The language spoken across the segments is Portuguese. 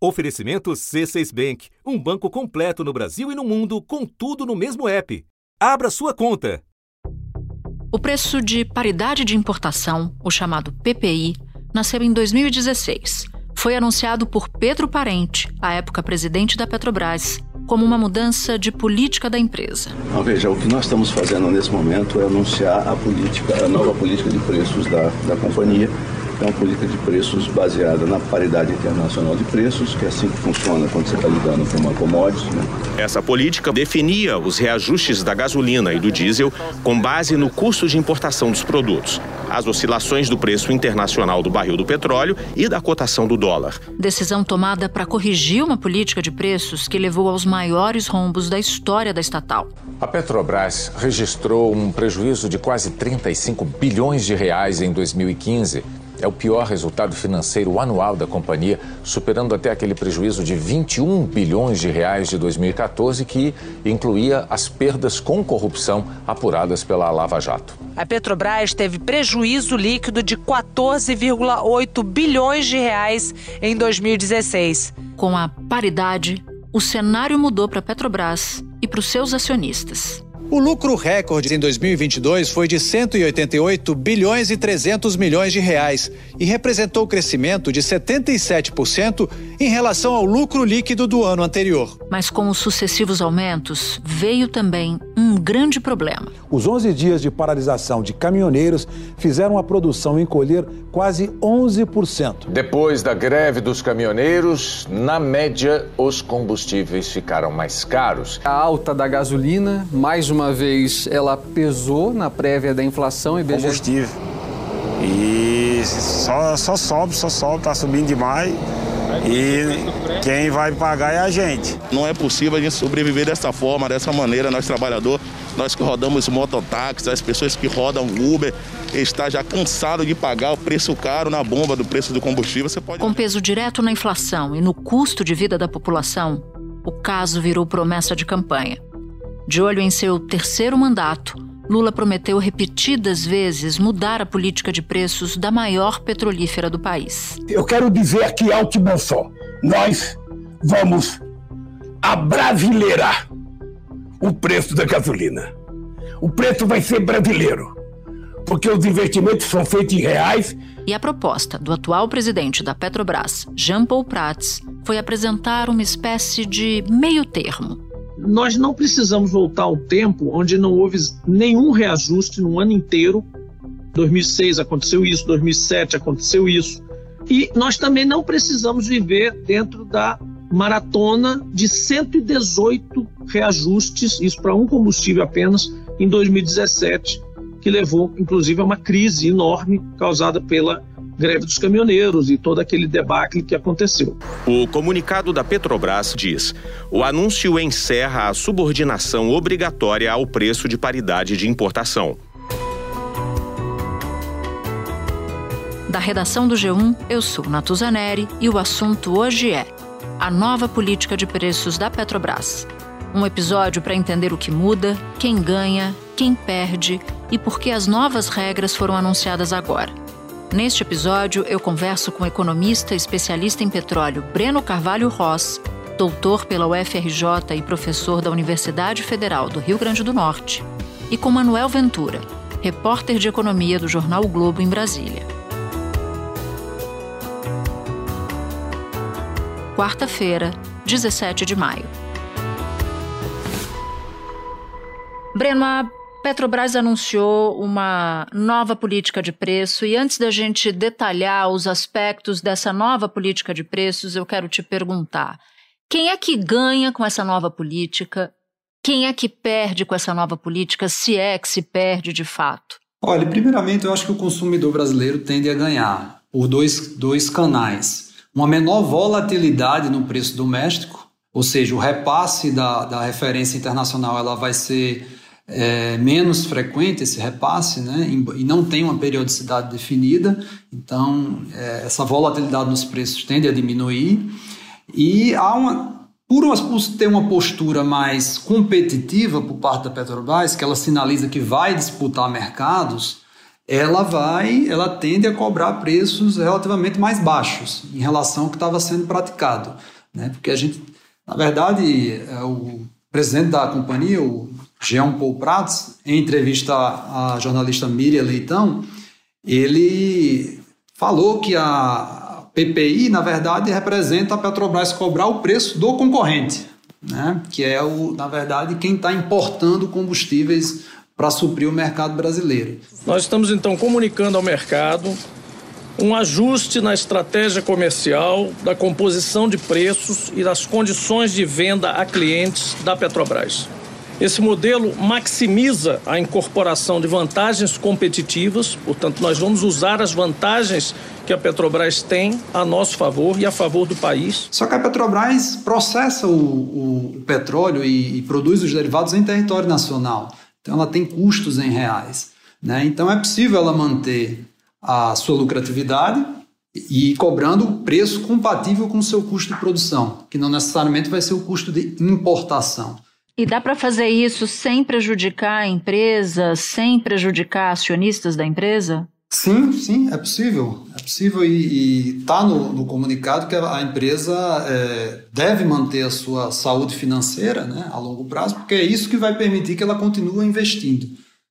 Oferecimento C6 Bank, um banco completo no Brasil e no mundo, com tudo no mesmo app. Abra sua conta. O preço de paridade de importação, o chamado PPI, nasceu em 2016. Foi anunciado por Pedro Parente, à época presidente da Petrobras, como uma mudança de política da empresa. Não, veja, o que nós estamos fazendo nesse momento é anunciar a política, a nova política de preços da, da companhia é uma política de preços baseada na paridade internacional de preços, que é assim que funciona quando você está lidando com uma commodity. Né? Essa política definia os reajustes da gasolina e do diesel com base no custo de importação dos produtos, as oscilações do preço internacional do barril do petróleo e da cotação do dólar. Decisão tomada para corrigir uma política de preços que levou aos maiores rombos da história da estatal. A Petrobras registrou um prejuízo de quase 35 bilhões de reais em 2015 é o pior resultado financeiro anual da companhia, superando até aquele prejuízo de 21 bilhões de reais de 2014, que incluía as perdas com corrupção apuradas pela Lava Jato. A Petrobras teve prejuízo líquido de 14,8 bilhões de reais em 2016. Com a paridade, o cenário mudou para a Petrobras e para os seus acionistas. O lucro recorde em 2022 foi de 188 bilhões e 300 milhões de reais e representou crescimento de 77% em relação ao lucro líquido do ano anterior. Mas com os sucessivos aumentos, veio também um grande problema. Os 11 dias de paralisação de caminhoneiros fizeram a produção encolher quase 11%. Depois da greve dos caminhoneiros, na média, os combustíveis ficaram mais caros. A alta da gasolina, mais uma uma vez, ela pesou na prévia da inflação. IBGE... Combustível. E só, só sobe, só sobe, tá subindo demais. E quem vai pagar é a gente. Não é possível a gente sobreviver dessa forma, dessa maneira, nós trabalhadores, nós que rodamos mototáxis, as pessoas que rodam Uber, está já cansado de pagar o preço caro na bomba do preço do combustível. Você pode... Com peso direto na inflação e no custo de vida da população, o caso virou promessa de campanha. De olho em seu terceiro mandato, Lula prometeu repetidas vezes mudar a política de preços da maior petrolífera do país. Eu quero dizer aqui alto e bom som: nós vamos abrasileirar o preço da gasolina. O preço vai ser brasileiro, porque os investimentos são feitos em reais. E a proposta do atual presidente da Petrobras, Jean Paul Prats, foi apresentar uma espécie de meio termo nós não precisamos voltar ao tempo onde não houve nenhum reajuste no ano inteiro. 2006 aconteceu isso, 2007 aconteceu isso. E nós também não precisamos viver dentro da maratona de 118 reajustes, isso para um combustível apenas, em 2017, que levou inclusive a uma crise enorme causada pela greve dos caminhoneiros e todo aquele debacle que aconteceu. O comunicado da Petrobras diz: o anúncio encerra a subordinação obrigatória ao preço de paridade de importação. Da redação do G1, eu sou Natuzaneri e o assunto hoje é a nova política de preços da Petrobras. Um episódio para entender o que muda, quem ganha, quem perde e por que as novas regras foram anunciadas agora. Neste episódio, eu converso com o economista especialista em petróleo Breno Carvalho Ross, doutor pela UFRJ e professor da Universidade Federal do Rio Grande do Norte, e com Manuel Ventura, repórter de economia do jornal o Globo em Brasília. Quarta-feira, 17 de maio. Breno, a Petrobras anunciou uma nova política de preço e antes da gente detalhar os aspectos dessa nova política de preços, eu quero te perguntar: quem é que ganha com essa nova política? Quem é que perde com essa nova política, se é que se perde de fato? Olha, primeiramente eu acho que o consumidor brasileiro tende a ganhar por dois, dois canais. Uma menor volatilidade no preço doméstico, ou seja, o repasse da, da referência internacional ela vai ser é menos frequente esse repasse, né, e não tem uma periodicidade definida, então é, essa volatilidade nos preços tende a diminuir e há uma por, ter uma postura mais competitiva por parte da Petrobras, que ela sinaliza que vai disputar mercados, ela vai, ela tende a cobrar preços relativamente mais baixos em relação ao que estava sendo praticado, né? Porque a gente, na verdade, é, o presidente da companhia, o Jean Paul Prats, em entrevista à jornalista Miriam Leitão, ele falou que a PPI, na verdade, representa a Petrobras cobrar o preço do concorrente, né? que é, o, na verdade, quem está importando combustíveis para suprir o mercado brasileiro. Nós estamos então comunicando ao mercado um ajuste na estratégia comercial, da composição de preços e das condições de venda a clientes da Petrobras. Esse modelo maximiza a incorporação de vantagens competitivas, portanto, nós vamos usar as vantagens que a Petrobras tem a nosso favor e a favor do país. Só que a Petrobras processa o, o, o petróleo e, e produz os derivados em território nacional. Então ela tem custos em reais. Né? Então é possível ela manter a sua lucratividade e cobrando o preço compatível com o seu custo de produção, que não necessariamente vai ser o custo de importação. E dá para fazer isso sem prejudicar a empresa, sem prejudicar acionistas da empresa? Sim, sim, é possível. É possível e está no, no, comunicado que a, empresa é, deve manter a sua saúde financeira né, a longo prazo, porque é isso que vai permitir que ela continue investindo.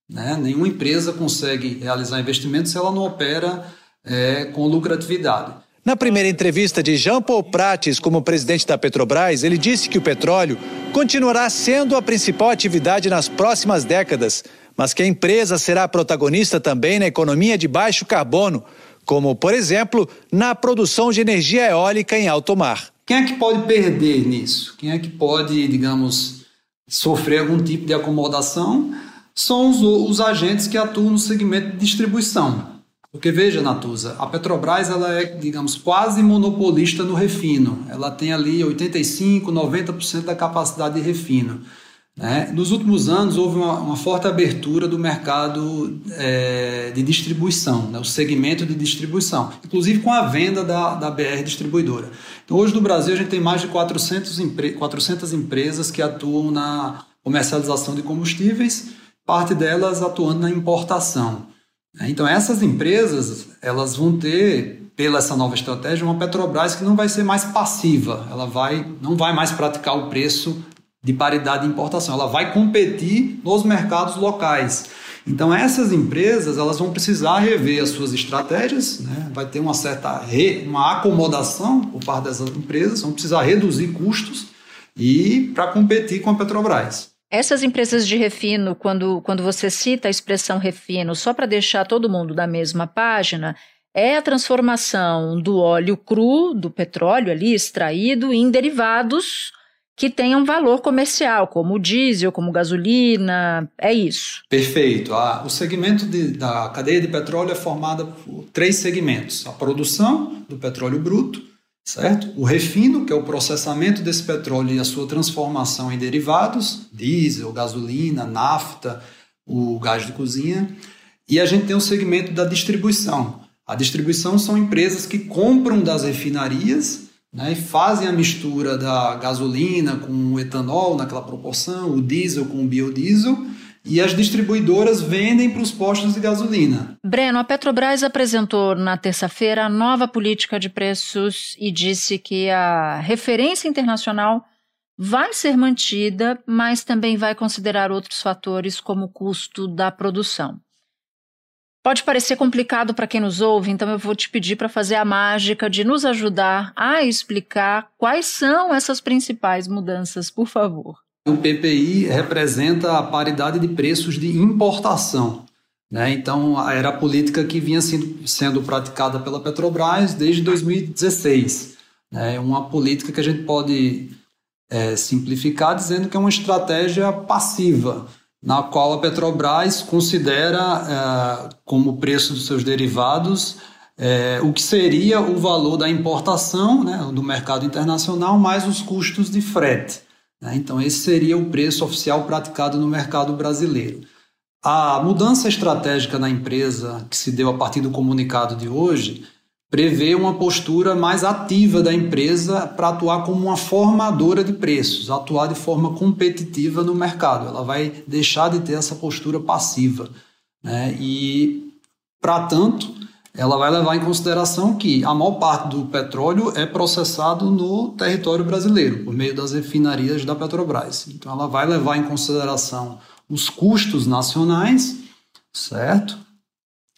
Né? Nenhuma empresa consegue realizar investimento se ela não opera é, com lucratividade. Na primeira entrevista de Jean Paul Prates como presidente da Petrobras, ele disse que o petróleo continuará sendo a principal atividade nas próximas décadas mas que a empresa será protagonista também na economia de baixo carbono, como, por exemplo, na produção de energia eólica em alto mar. Quem é que pode perder nisso? Quem é que pode, digamos, sofrer algum tipo de acomodação? São os, os agentes que atuam no segmento de distribuição. Porque veja, Natuza, a Petrobras ela é, digamos, quase monopolista no refino. Ela tem ali 85, 90% da capacidade de refino. Né? Nos últimos anos, houve uma, uma forte abertura do mercado é, de distribuição, né? o segmento de distribuição, inclusive com a venda da, da BR Distribuidora. Então, hoje no Brasil, a gente tem mais de 400, empre 400 empresas que atuam na comercialização de combustíveis, parte delas atuando na importação. Né? Então, essas empresas elas vão ter pela essa nova estratégia, uma Petrobras que não vai ser mais passiva, ela vai, não vai mais praticar o preço de paridade de importação. Ela vai competir nos mercados locais. Então essas empresas elas vão precisar rever as suas estratégias, né? vai ter uma certa re, uma acomodação por parte dessas empresas, vão precisar reduzir custos e para competir com a Petrobras. Essas empresas de refino, quando, quando você cita a expressão refino, só para deixar todo mundo da mesma página, é a transformação do óleo cru, do petróleo ali extraído, em derivados que tenham valor comercial, como diesel, como gasolina, é isso. Perfeito. Ah, o segmento de, da cadeia de petróleo é formada por três segmentos: a produção do petróleo bruto, certo? O refino, que é o processamento desse petróleo e a sua transformação em derivados, diesel, gasolina, nafta, o gás de cozinha, e a gente tem o segmento da distribuição. A distribuição são empresas que compram das refinarias né, e fazem a mistura da gasolina com o etanol naquela proporção, o diesel com o biodiesel, e as distribuidoras vendem para os postos de gasolina. Breno, a Petrobras apresentou na terça-feira a nova política de preços e disse que a referência internacional vai ser mantida, mas também vai considerar outros fatores como o custo da produção. Pode parecer complicado para quem nos ouve, então eu vou te pedir para fazer a mágica de nos ajudar a explicar quais são essas principais mudanças, por favor. O PPI representa a paridade de preços de importação. Né? Então, era a política que vinha sendo, sendo praticada pela Petrobras desde 2016. Né? É uma política que a gente pode é, simplificar dizendo que é uma estratégia passiva na qual a Petrobras considera é, como preço dos seus derivados é, o que seria o valor da importação né, do mercado internacional mais os custos de frete. Né? Então, esse seria o preço oficial praticado no mercado brasileiro. A mudança estratégica na empresa que se deu a partir do comunicado de hoje prevê uma postura mais ativa da empresa para atuar como uma formadora de preços, atuar de forma competitiva no mercado. Ela vai deixar de ter essa postura passiva. Né? E Para tanto, ela vai levar em consideração que a maior parte do petróleo é processado no território brasileiro, por meio das refinarias da Petrobras. Então, ela vai levar em consideração os custos nacionais, certo?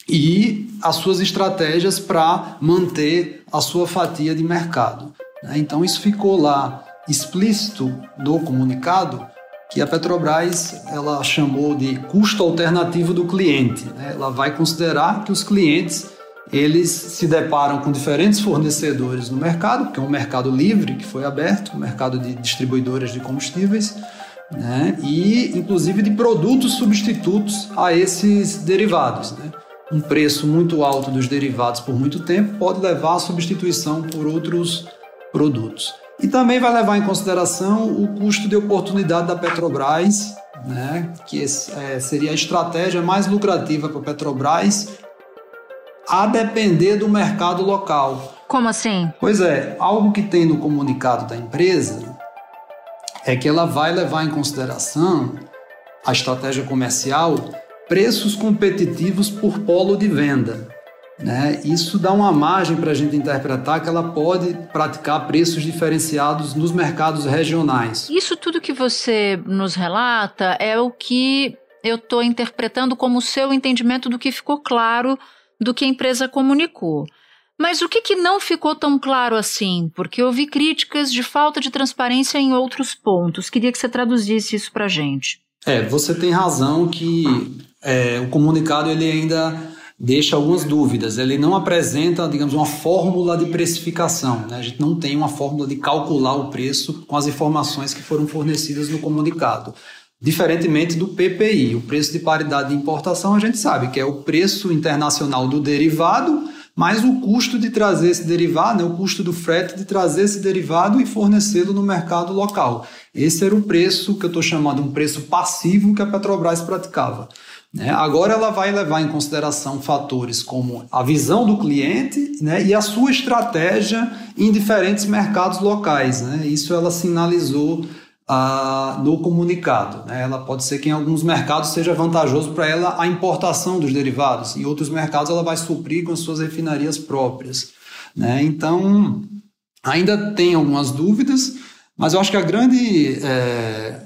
E as suas estratégias para manter a sua fatia de mercado. Né? Então, isso ficou lá explícito no comunicado que a Petrobras ela chamou de custo alternativo do cliente. Né? Ela vai considerar que os clientes eles se deparam com diferentes fornecedores no mercado, que é um mercado livre que foi aberto, um mercado de distribuidoras de combustíveis, né? e inclusive de produtos substitutos a esses derivados. Né? Um preço muito alto dos derivados por muito tempo pode levar à substituição por outros produtos. E também vai levar em consideração o custo de oportunidade da Petrobras, né, que é, seria a estratégia mais lucrativa para a Petrobras, a depender do mercado local. Como assim? Pois é, algo que tem no comunicado da empresa é que ela vai levar em consideração a estratégia comercial preços competitivos por polo de venda. Né? Isso dá uma margem para a gente interpretar que ela pode praticar preços diferenciados nos mercados regionais. Isso tudo que você nos relata é o que eu estou interpretando como o seu entendimento do que ficou claro do que a empresa comunicou. Mas o que, que não ficou tão claro assim? Porque vi críticas de falta de transparência em outros pontos. Queria que você traduzisse isso para a gente. É, você tem razão que é, o comunicado ele ainda deixa algumas dúvidas. Ele não apresenta, digamos, uma fórmula de precificação. Né? A gente não tem uma fórmula de calcular o preço com as informações que foram fornecidas no comunicado. Diferentemente do PPI, o preço de paridade de importação, a gente sabe que é o preço internacional do derivado mais o custo de trazer esse derivado, né, o custo do frete de trazer esse derivado e fornecê-lo no mercado local. Esse era o preço que eu estou chamando um preço passivo que a Petrobras praticava. Né? Agora ela vai levar em consideração fatores como a visão do cliente né, e a sua estratégia em diferentes mercados locais. Né? Isso ela sinalizou ah, no comunicado. Né? Ela pode ser que em alguns mercados seja vantajoso para ela a importação dos derivados, em outros mercados ela vai suprir com as suas refinarias próprias. Né? Então, ainda tem algumas dúvidas, mas eu acho que a grande é,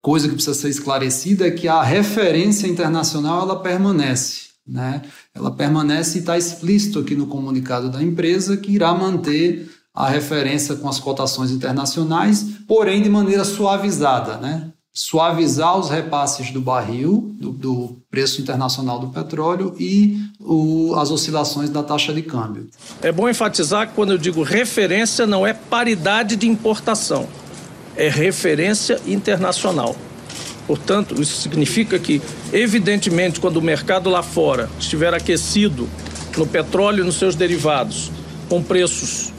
coisa que precisa ser esclarecida é que a referência internacional ela permanece. Né? Ela permanece e está explícito aqui no comunicado da empresa que irá manter a referência com as cotações internacionais, porém de maneira suavizada, né? Suavizar os repasses do barril, do, do preço internacional do petróleo e o, as oscilações da taxa de câmbio. É bom enfatizar que quando eu digo referência, não é paridade de importação é referência internacional. Portanto, isso significa que, evidentemente, quando o mercado lá fora estiver aquecido no petróleo e nos seus derivados, com preços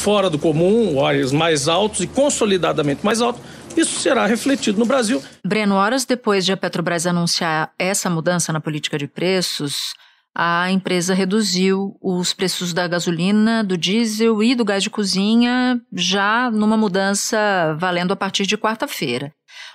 fora do comum, horas mais altos e consolidadamente mais altos, isso será refletido no Brasil. Breno, horas depois de a Petrobras anunciar essa mudança na política de preços, a empresa reduziu os preços da gasolina, do diesel e do gás de cozinha, já numa mudança valendo a partir de quarta-feira.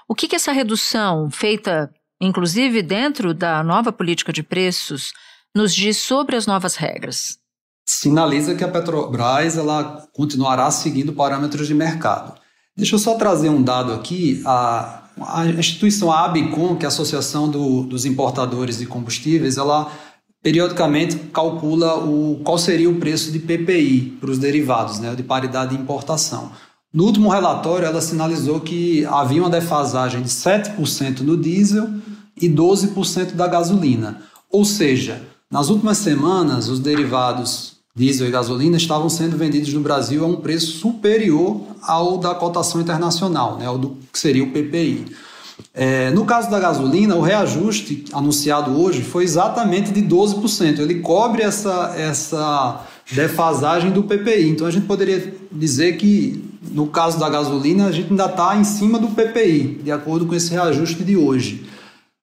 O que, que essa redução, feita inclusive dentro da nova política de preços, nos diz sobre as novas regras? Sinaliza que a Petrobras ela continuará seguindo parâmetros de mercado. Deixa eu só trazer um dado aqui. A, a instituição ABICOM, que é a Associação do, dos Importadores de Combustíveis, ela periodicamente calcula o, qual seria o preço de PPI para os derivados, né, de paridade de importação. No último relatório, ela sinalizou que havia uma defasagem de 7% no diesel e 12% da gasolina. Ou seja, nas últimas semanas, os derivados diesel e gasolina estavam sendo vendidos no Brasil a um preço superior ao da cotação internacional, né, ao do que seria o PPI. É, no caso da gasolina, o reajuste anunciado hoje foi exatamente de 12%. Ele cobre essa, essa defasagem do PPI. Então a gente poderia dizer que, no caso da gasolina, a gente ainda está em cima do PPI, de acordo com esse reajuste de hoje.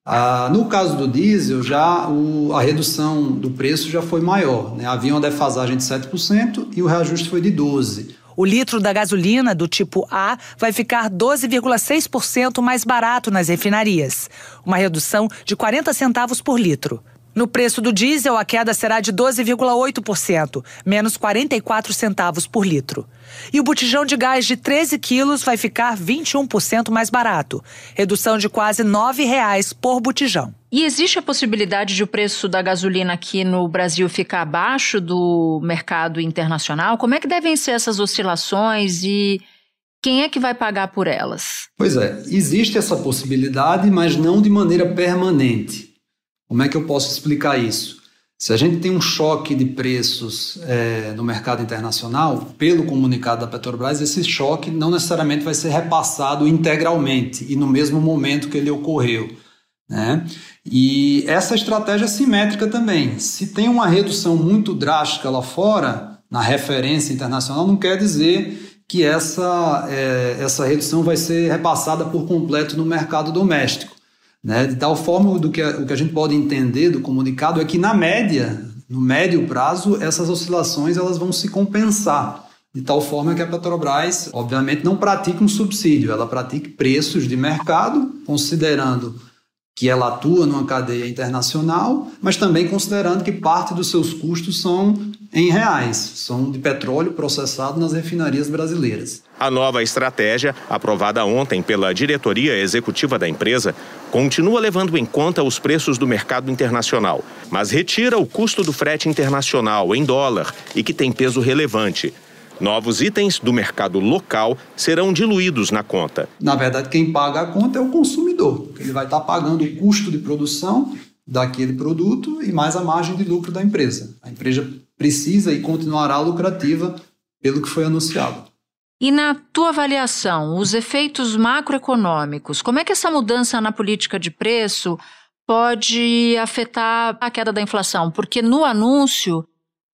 Ah, no caso do diesel, já o, a redução do preço já foi maior. Né? Havia uma defasagem de 7% e o reajuste foi de 12%. O litro da gasolina do tipo A vai ficar 12,6% mais barato nas refinarias, uma redução de 40 centavos por litro. No preço do diesel, a queda será de 12,8%, menos 44 centavos por litro. E o botijão de gás de 13 quilos vai ficar 21% mais barato, redução de quase R$ 9,00 por botijão. E existe a possibilidade de o preço da gasolina aqui no Brasil ficar abaixo do mercado internacional? Como é que devem ser essas oscilações e quem é que vai pagar por elas? Pois é, existe essa possibilidade, mas não de maneira permanente. Como é que eu posso explicar isso? Se a gente tem um choque de preços é, no mercado internacional, pelo comunicado da Petrobras, esse choque não necessariamente vai ser repassado integralmente e no mesmo momento que ele ocorreu. Né? E essa estratégia é simétrica também. Se tem uma redução muito drástica lá fora, na referência internacional, não quer dizer que essa, é, essa redução vai ser repassada por completo no mercado doméstico. Né? De tal forma, do que o que a gente pode entender do comunicado é que, na média, no médio prazo, essas oscilações elas vão se compensar. De tal forma que a Petrobras, obviamente, não pratica um subsídio, ela pratica preços de mercado, considerando que ela atua numa cadeia internacional, mas também considerando que parte dos seus custos são em reais, são de petróleo processado nas refinarias brasileiras. A nova estratégia, aprovada ontem pela diretoria executiva da empresa, continua levando em conta os preços do mercado internacional, mas retira o custo do frete internacional em dólar e que tem peso relevante. Novos itens do mercado local serão diluídos na conta. Na verdade, quem paga a conta é o consumidor. Ele vai estar pagando o custo de produção daquele produto e mais a margem de lucro da empresa. A empresa precisa e continuará lucrativa pelo que foi anunciado. E na tua avaliação, os efeitos macroeconômicos, como é que essa mudança na política de preço pode afetar a queda da inflação? Porque no anúncio,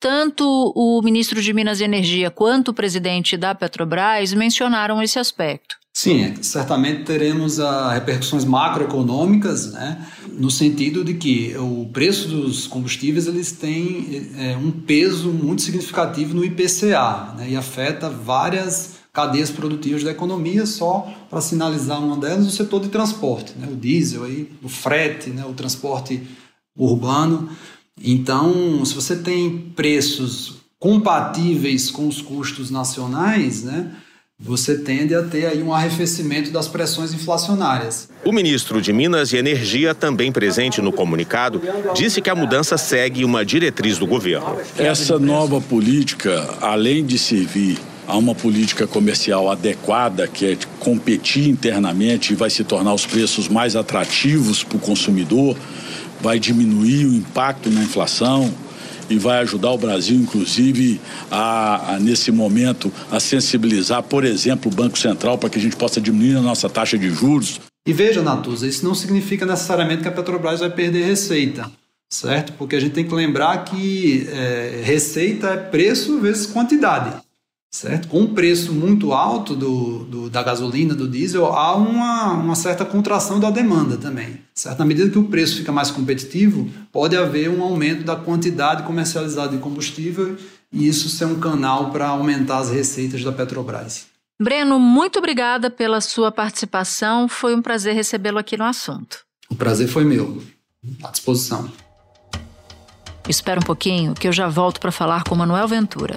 tanto o ministro de Minas e Energia quanto o presidente da Petrobras mencionaram esse aspecto. Sim, certamente teremos a repercussões macroeconômicas, né, no sentido de que o preço dos combustíveis eles têm é, um peso muito significativo no IPCA né, e afeta várias cadeias produtivas da economia, só para sinalizar uma delas, o setor de transporte, né, o diesel, aí, o frete, né, o transporte urbano. Então, se você tem preços compatíveis com os custos nacionais, né, você tende a ter aí um arrefecimento das pressões inflacionárias. O ministro de Minas e Energia, também presente no comunicado, disse que a mudança segue uma diretriz do governo. Essa nova política, além de servir a uma política comercial adequada, que é competir internamente e vai se tornar os preços mais atrativos para o consumidor, vai diminuir o impacto na inflação, e vai ajudar o Brasil, inclusive, a, a, nesse momento, a sensibilizar, por exemplo, o Banco Central para que a gente possa diminuir a nossa taxa de juros. E veja, Natuza, isso não significa necessariamente que a Petrobras vai perder receita, certo? Porque a gente tem que lembrar que é, receita é preço vezes quantidade certo? Com um preço muito alto do, do, da gasolina, do diesel, há uma, uma certa contração da demanda também. Certo? Na medida que o preço fica mais competitivo, pode haver um aumento da quantidade comercializada de combustível e isso ser um canal para aumentar as receitas da Petrobras. Breno, muito obrigada pela sua participação. Foi um prazer recebê-lo aqui no assunto. O prazer foi meu. À disposição. Espera um pouquinho que eu já volto para falar com Manuel Ventura.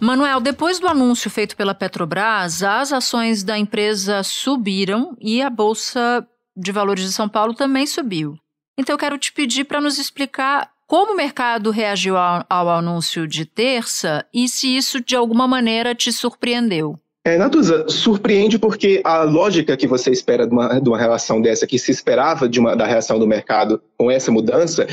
Manuel, depois do anúncio feito pela Petrobras, as ações da empresa subiram e a Bolsa de Valores de São Paulo também subiu. Então eu quero te pedir para nos explicar como o mercado reagiu ao, ao, anúncio de terça e se isso de alguma maneira te surpreendeu. É, Natuza, surpreende porque a lógica que você espera de uma, de uma relação dessa, que se esperava de uma, da reação do mercado com essa mudança,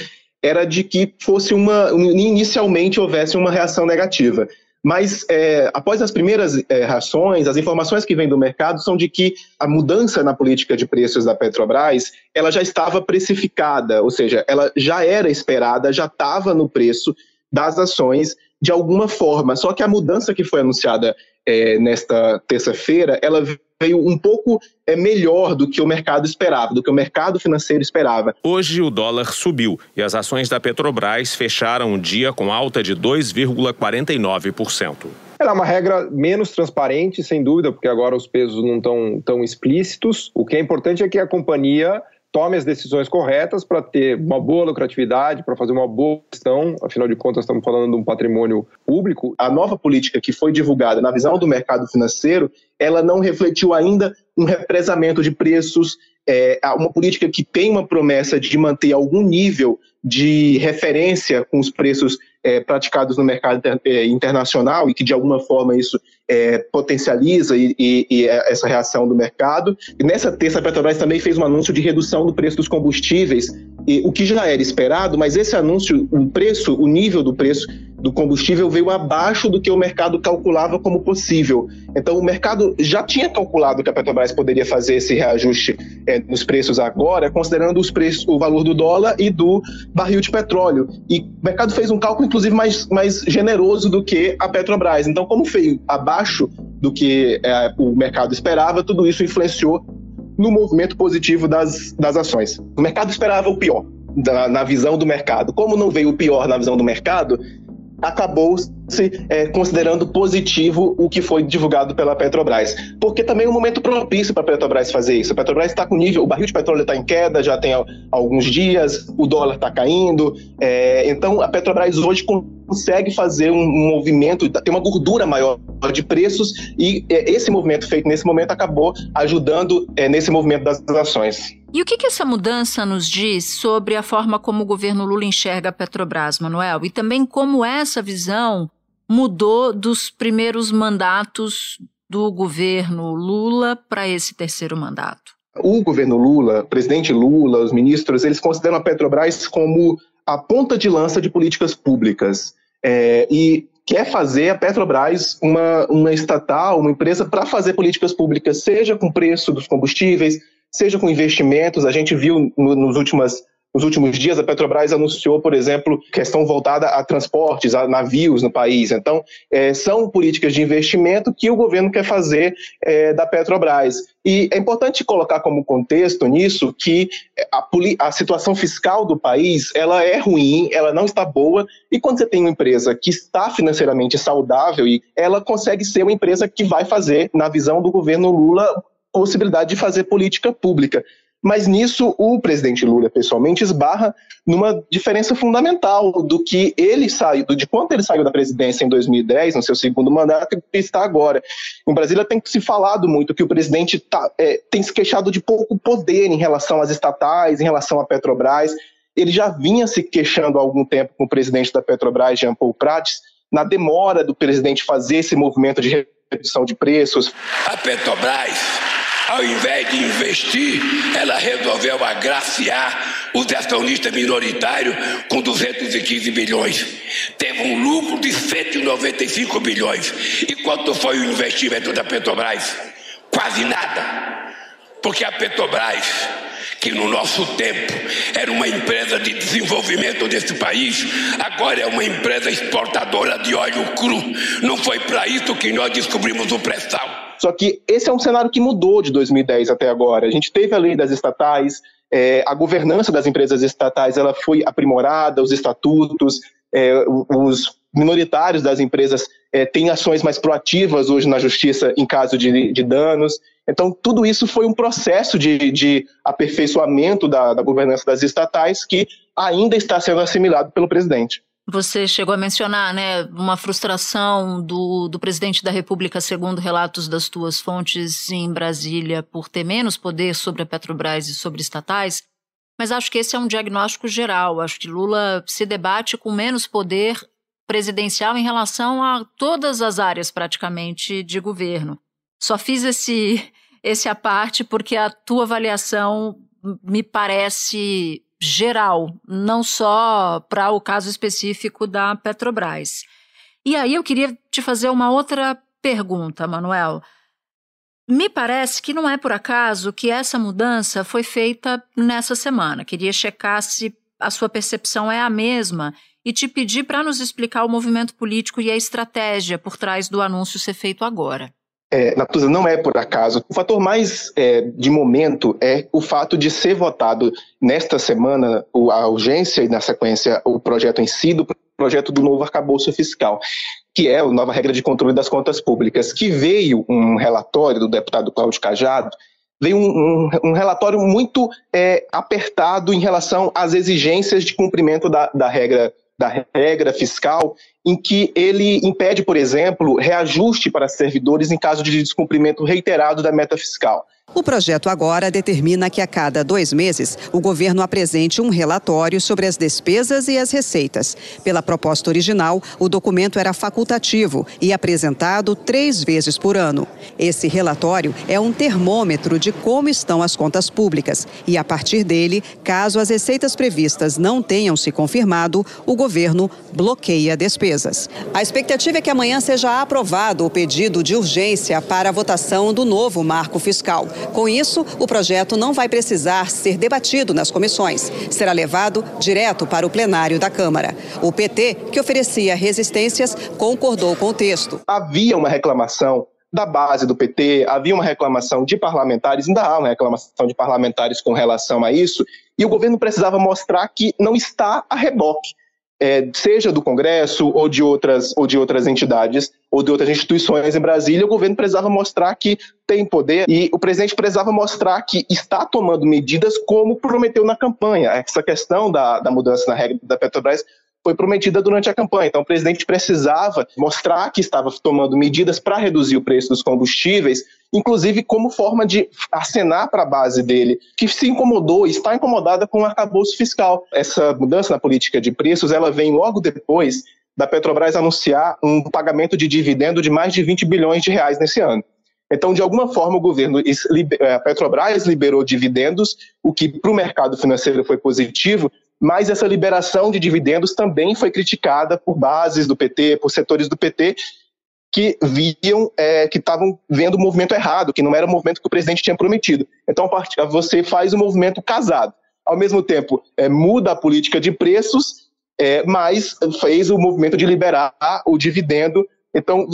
era de que fosse uma. inicialmente houvesse uma reação negativa. Mas é, após as primeiras é, reações, as informações que vêm do mercado são de que a mudança na política de preços da Petrobras ela já estava precificada, ou seja, ela já era esperada, já estava no preço das ações de alguma forma. Só que a mudança que foi anunciada é, nesta terça-feira, ela veio um pouco é, melhor do que o mercado esperava, do que o mercado financeiro esperava. Hoje o dólar subiu e as ações da Petrobras fecharam o dia com alta de 2,49%. Ela é uma regra menos transparente, sem dúvida, porque agora os pesos não estão tão explícitos. O que é importante é que a companhia tome as decisões corretas para ter uma boa lucratividade, para fazer uma boa gestão, afinal de contas estamos falando de um patrimônio público. A nova política que foi divulgada na visão do mercado financeiro, ela não refletiu ainda um represamento de preços, é, uma política que tem uma promessa de manter algum nível de referência com os preços é, praticados no mercado é, internacional e que de alguma forma isso é, potencializa e, e, e, essa reação do mercado. E nessa terça a Petrobras também fez um anúncio de redução do preço dos combustíveis, o que já era esperado, mas esse anúncio, o preço, o nível do preço do combustível veio abaixo do que o mercado calculava como possível. Então, o mercado já tinha calculado que a Petrobras poderia fazer esse reajuste é, nos preços agora, considerando os preços, o valor do dólar e do barril de petróleo. E o mercado fez um cálculo, inclusive, mais, mais generoso do que a Petrobras. Então, como veio abaixo do que é, o mercado esperava, tudo isso influenciou no movimento positivo das, das ações. O mercado esperava o pior. Da, na visão do mercado. Como não veio o pior na visão do mercado, acabou é, considerando positivo o que foi divulgado pela Petrobras. Porque também é um momento propício para a Petrobras fazer isso. A Petrobras está com nível, o barril de petróleo está em queda já tem alguns dias, o dólar está caindo. É, então a Petrobras hoje consegue fazer um movimento, tem uma gordura maior de preços e é, esse movimento feito nesse momento acabou ajudando é, nesse movimento das ações. E o que, que essa mudança nos diz sobre a forma como o governo Lula enxerga a Petrobras, Manuel? E também como essa visão mudou dos primeiros mandatos do governo Lula para esse terceiro mandato? O governo Lula, presidente Lula, os ministros, eles consideram a Petrobras como a ponta de lança de políticas públicas. É, e quer fazer a Petrobras uma, uma estatal, uma empresa para fazer políticas públicas, seja com preço dos combustíveis, seja com investimentos. A gente viu no, nos últimas nos últimos dias, a Petrobras anunciou, por exemplo, questão voltada a transportes, a navios no país. Então, é, são políticas de investimento que o governo quer fazer é, da Petrobras. E é importante colocar como contexto nisso que a, a, situação fiscal do país ela é ruim, ela não está boa. E quando você tem uma empresa que está financeiramente saudável, ela consegue ser uma empresa que vai fazer, na visão do governo Lula, possibilidade de fazer política pública. Mas nisso o presidente Lula pessoalmente esbarra numa diferença fundamental do que ele saiu, de quanto ele saiu da presidência em 2010, no seu segundo mandato, e está agora. Em Brasília tem se falado muito que o presidente tá, é, tem se queixado de pouco poder em relação às estatais, em relação à Petrobras. Ele já vinha se queixando há algum tempo com o presidente da Petrobras, Jean Paul Prats, na demora do presidente fazer esse movimento de redução de preços. A Petrobras ao invés de investir, ela resolveu agraciar os acionistas minoritários com 215 bilhões. Teve um lucro de 195 bilhões. E quanto foi o investimento da Petrobras? Quase nada. Porque a Petrobras, que no nosso tempo era uma empresa de desenvolvimento desse país, agora é uma empresa exportadora de óleo cru. Não foi para isso que nós descobrimos o pré-sal. Só que esse é um cenário que mudou de 2010 até agora. A gente teve a lei das estatais, é, a governança das empresas estatais ela foi aprimorada, os estatutos, é, os minoritários das empresas é, têm ações mais proativas hoje na justiça em caso de, de danos. Então, tudo isso foi um processo de, de aperfeiçoamento da, da governança das estatais que ainda está sendo assimilado pelo presidente. Você chegou a mencionar, né, uma frustração do, do presidente da República, segundo relatos das tuas fontes em Brasília, por ter menos poder sobre a Petrobras e sobre estatais. Mas acho que esse é um diagnóstico geral. Acho que Lula se debate com menos poder presidencial em relação a todas as áreas praticamente de governo. Só fiz esse esse a parte porque a tua avaliação me parece geral, não só para o caso específico da Petrobras. E aí eu queria te fazer uma outra pergunta, Manuel. Me parece que não é por acaso que essa mudança foi feita nessa semana. Queria checar se a sua percepção é a mesma e te pedir para nos explicar o movimento político e a estratégia por trás do anúncio ser feito agora. É, Natuza, não é por acaso. O fator mais é, de momento é o fato de ser votado nesta semana a urgência e, na sequência, o projeto em si do projeto do novo arcabouço fiscal, que é a nova regra de controle das contas públicas, que veio um relatório do deputado Cláudio Cajado, veio um, um, um relatório muito é, apertado em relação às exigências de cumprimento da, da regra da regra fiscal, em que ele impede, por exemplo, reajuste para servidores em caso de descumprimento reiterado da meta fiscal. O projeto agora determina que a cada dois meses o governo apresente um relatório sobre as despesas e as receitas. Pela proposta original, o documento era facultativo e apresentado três vezes por ano. Esse relatório é um termômetro de como estão as contas públicas e, a partir dele, caso as receitas previstas não tenham se confirmado, o governo bloqueia despesas. A expectativa é que amanhã seja aprovado o pedido de urgência para a votação do novo marco fiscal. Com isso, o projeto não vai precisar ser debatido nas comissões. Será levado direto para o plenário da Câmara. O PT, que oferecia resistências, concordou com o texto. Havia uma reclamação da base do PT, havia uma reclamação de parlamentares, ainda há uma reclamação de parlamentares com relação a isso, e o governo precisava mostrar que não está a reboque é, seja do Congresso ou de outras ou de outras entidades ou de outras instituições em Brasília, o governo precisava mostrar que tem poder e o presidente precisava mostrar que está tomando medidas como prometeu na campanha. Essa questão da, da mudança na regra da Petrobras foi prometida durante a campanha. Então, o presidente precisava mostrar que estava tomando medidas para reduzir o preço dos combustíveis, inclusive como forma de acenar para a base dele, que se incomodou, está incomodada com o arcabouço fiscal. Essa mudança na política de preços, ela vem logo depois da Petrobras anunciar um pagamento de dividendo de mais de 20 bilhões de reais nesse ano. Então, de alguma forma, o governo, a Petrobras liberou dividendos, o que para o mercado financeiro foi positivo, mas essa liberação de dividendos também foi criticada por bases do PT, por setores do PT, que viam é, que estavam vendo o movimento errado, que não era o movimento que o presidente tinha prometido. Então, você faz o movimento casado. Ao mesmo tempo, é, muda a política de preços, é, mas fez o movimento de liberar o dividendo então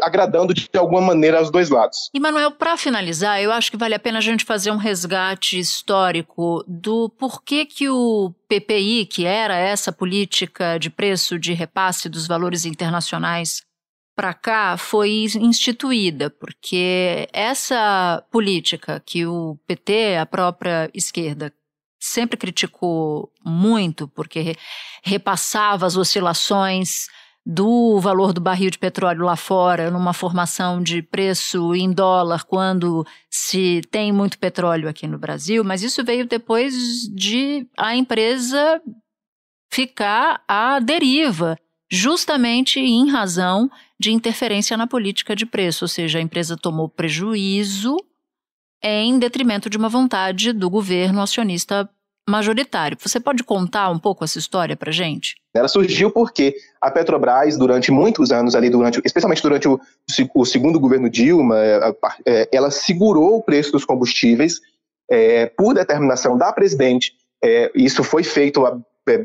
agradando de alguma maneira aos dois lados. E Manuel, para finalizar, eu acho que vale a pena a gente fazer um resgate histórico do porquê que o PPI, que era essa política de preço de repasse dos valores internacionais para cá, foi instituída, porque essa política que o PT, a própria esquerda, sempre criticou muito, porque repassava as oscilações do valor do barril de petróleo lá fora, numa formação de preço em dólar, quando se tem muito petróleo aqui no Brasil, mas isso veio depois de a empresa ficar à deriva, justamente em razão de interferência na política de preço, ou seja, a empresa tomou prejuízo em detrimento de uma vontade do governo acionista majoritário. Você pode contar um pouco essa história para gente? Ela surgiu porque a Petrobras, durante muitos anos ali, durante, especialmente durante o, o segundo governo Dilma, é, é, ela segurou o preço dos combustíveis é, por determinação da presidente. É, isso foi feito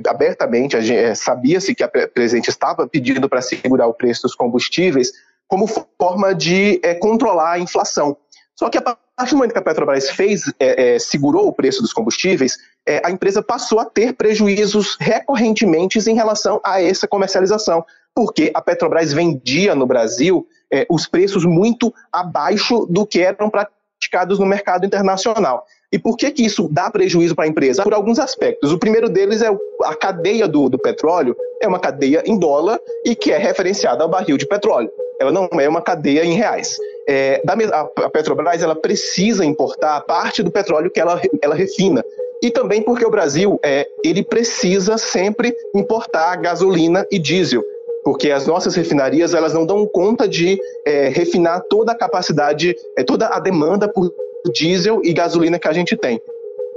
abertamente, é, sabia-se que a presidente estava pedindo para segurar o preço dos combustíveis como forma de controlar a inflação. Só que a partir do momento que a Petrobras fez, é, é, segurou o preço dos combustíveis, é, a empresa passou a ter prejuízos recorrentemente em relação a essa comercialização, porque a Petrobras vendia no Brasil é, os preços muito abaixo do que eram praticados no mercado internacional. E por que, que isso dá prejuízo para a empresa? Por alguns aspectos. O primeiro deles é a cadeia do, do petróleo, é uma cadeia em dólar e que é referenciada ao barril de petróleo. Ela não é uma cadeia em reais. É, a Petrobras ela precisa importar parte do petróleo que ela, ela refina. E também porque o Brasil é, ele precisa sempre importar gasolina e diesel porque as nossas refinarias elas não dão conta de é, refinar toda a capacidade, é, toda a demanda por diesel e gasolina que a gente tem.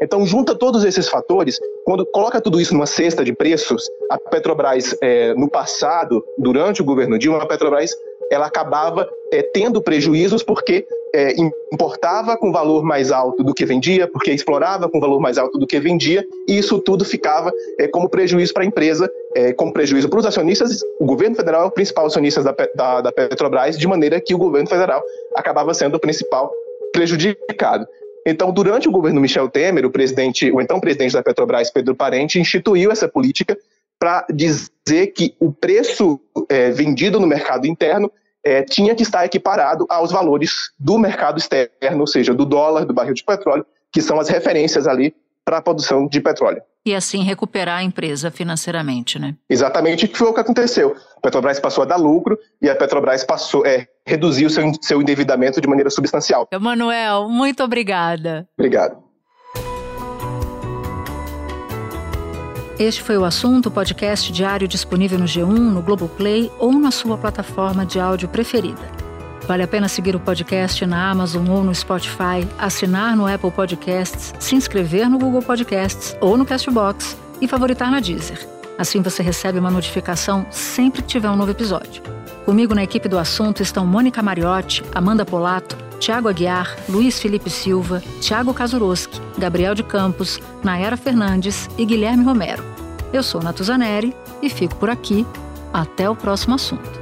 Então, junta todos esses fatores, quando coloca tudo isso numa cesta de preços, a Petrobras, é, no passado, durante o governo Dilma, a Petrobras ela acabava é, tendo prejuízos porque é, importava com valor mais alto do que vendia, porque explorava com valor mais alto do que vendia, e isso tudo ficava é, como prejuízo para a empresa, é, como prejuízo para os acionistas. O governo federal é o principal acionista da, da, da Petrobras, de maneira que o governo federal acabava sendo o principal prejudicado. Então, durante o governo Michel Temer, o presidente, o então presidente da Petrobras, Pedro Parente, instituiu essa política para dizer que o preço é, vendido no mercado interno é, tinha que estar equiparado aos valores do mercado externo, ou seja, do dólar, do barril de petróleo, que são as referências ali para a produção de petróleo. E assim recuperar a empresa financeiramente, né? Exatamente, que foi o que aconteceu. A Petrobras passou a dar lucro e a Petrobras passou, é, reduziu seu, seu endividamento de maneira substancial. Emanuel, muito obrigada. Obrigado. Este foi o assunto, podcast diário disponível no G1, no Globoplay ou na sua plataforma de áudio preferida. Vale a pena seguir o podcast na Amazon ou no Spotify, assinar no Apple Podcasts, se inscrever no Google Podcasts ou no Castbox e favoritar na Deezer. Assim você recebe uma notificação sempre que tiver um novo episódio. Comigo na equipe do assunto estão Mônica Mariotti, Amanda Polato, Tiago Aguiar, Luiz Felipe Silva, Tiago Kazuroski, Gabriel de Campos, Nayara Fernandes e Guilherme Romero. Eu sou Natuzaneri e fico por aqui. Até o próximo assunto.